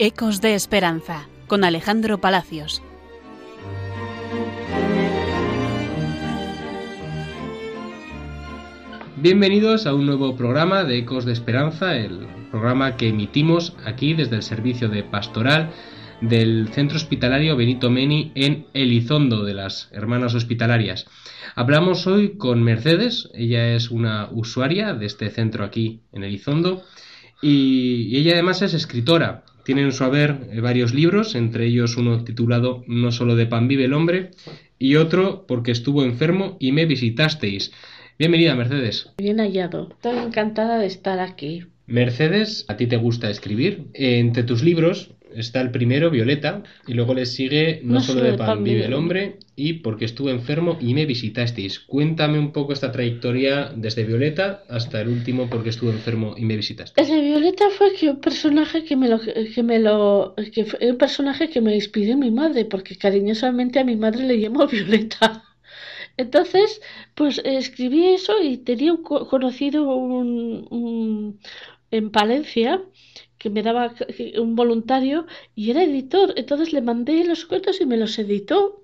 Ecos de Esperanza con Alejandro Palacios. Bienvenidos a un nuevo programa de Ecos de Esperanza, el programa que emitimos aquí desde el servicio de pastoral del Centro Hospitalario Benito Meni en Elizondo de las Hermanas Hospitalarias. Hablamos hoy con Mercedes, ella es una usuaria de este centro aquí en Elizondo y ella además es escritora. Tiene en su haber eh, varios libros, entre ellos uno titulado No solo de pan vive el hombre y otro porque estuvo enfermo y me visitasteis. Bienvenida, Mercedes. Bien hallado. Estoy encantada de estar aquí. Mercedes, ¿a ti te gusta escribir? Entre tus libros está el primero, Violeta, y luego le sigue No, solo de pan, vive el hombre y Porque estuve enfermo y me visitasteis. Cuéntame un poco esta trayectoria desde Violeta hasta el último Porque estuve enfermo y me visitasteis. Desde Violeta fue que un personaje que me lo que me lo que fue un personaje que me inspiró mi madre, porque cariñosamente a mi madre le llamó Violeta. Entonces, pues escribí eso y tenía un conocido un, en Palencia que me daba un voluntario y era editor. Entonces le mandé los cuentos y me los editó.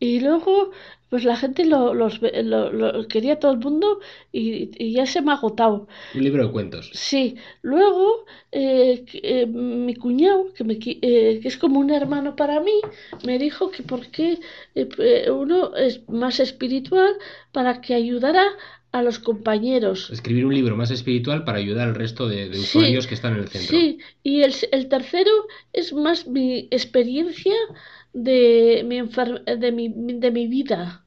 Y luego, pues la gente lo, los lo, quería todo el mundo y, ya se me ha agotado. Un libro de cuentos. Sí. Luego, eh, eh, mi cuñado, que, me, eh, que es como un hermano para mí, me dijo que por qué uno es más espiritual para que ayudara a los compañeros. Escribir un libro más espiritual para ayudar al resto de, usuarios que están en el centro. Sí, y el, el tercero es más mi experiencia de mi, de mi, de mi vida.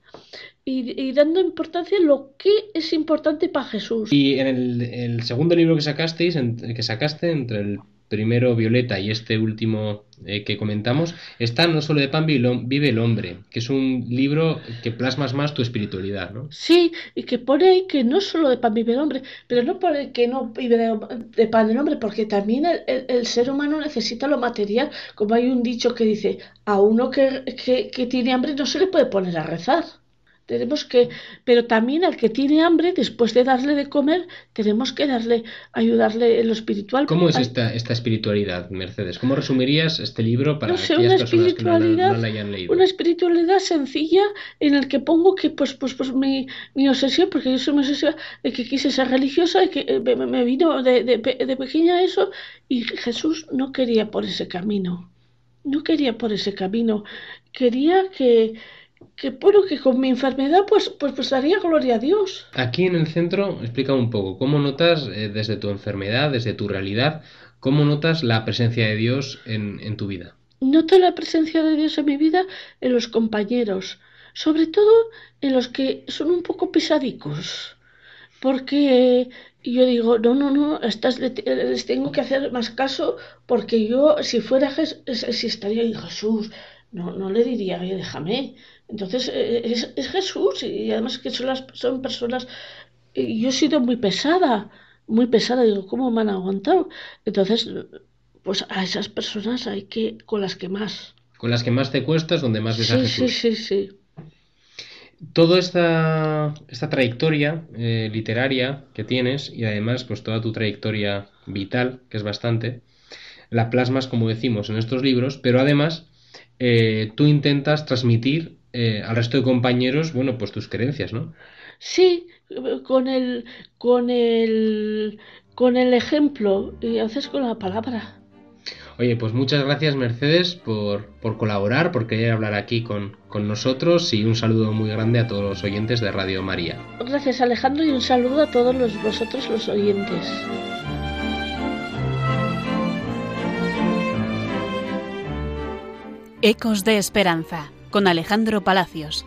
Y, y, dando importancia a lo que es importante para Jesús. Y en el, el segundo libro que sacasteis, en, que sacaste entre el primero Violeta y este último eh, que comentamos, está No solo de pan vive el hombre, que es un libro que plasmas más tu espiritualidad, ¿no? Sí, y que pone ahí que no solo de pan vive el hombre, pero no pone que no vive de, pan el hombre, porque también el, ser humano necesita lo material, como hay un dicho que dice, a uno que, que tiene hambre no se le puede poner a rezar. Tenemos que, pero también al que tiene hambre, después de darle de comer, tenemos que darle, ayudarle en lo espiritual. ¿Cómo es esta, esta espiritualidad, Mercedes? ¿Cómo resumirías este libro para no sé, una espiritualidad, que no, la hayan leído? Una espiritualidad sencilla en el que pongo que, pues, pues, pues mi, mi obsesión, porque yo soy muy obsesiva, de que quise ser religiosa y que eh, me, me vino de, de, de pequeña eso, y Jesús no quería por ese camino. No quería por ese camino. Quería que que bueno, que con mi enfermedad pues, pues, pues daría gloria a Dios. Aquí en el centro, explica un poco, ¿cómo notas eh, desde tu enfermedad, desde tu realidad, cómo notas la presencia de Dios en, en tu vida? Noto la presencia de Dios en mi vida en los compañeros, sobre todo en los que son un poco pesadicos, porque yo digo, no, no, no, estas les tengo que hacer más caso porque yo, si fuera Jesús, si estaría en Jesús, no, no le diría, oye, déjame, entonces, eh, es, es Jesús y además que son, las, son personas... Yo he sido muy pesada, muy pesada, digo, ¿cómo me han aguantado? Entonces, pues a esas personas hay que, con las que más. Con las que más te cuestas, donde más ves a Jesús. Sí, sí, sí. Toda esta, esta trayectoria eh, literaria que tienes y además pues toda tu trayectoria vital, que es bastante, la plasmas, como decimos, en estos libros, pero además eh, tú intentas transmitir eh, al resto de compañeros, bueno, pues tus creencias, ¿no? Sí, con el, con el, con el ejemplo y haces con la palabra. Oye, pues muchas gracias Mercedes por, por colaborar, por querer hablar aquí con, con, nosotros y un saludo muy grande a todos los oyentes de Radio María. Gracias Alejandro y un saludo a todos los, vosotros los oyentes. Ecos de Esperanza con Alejandro Palacios.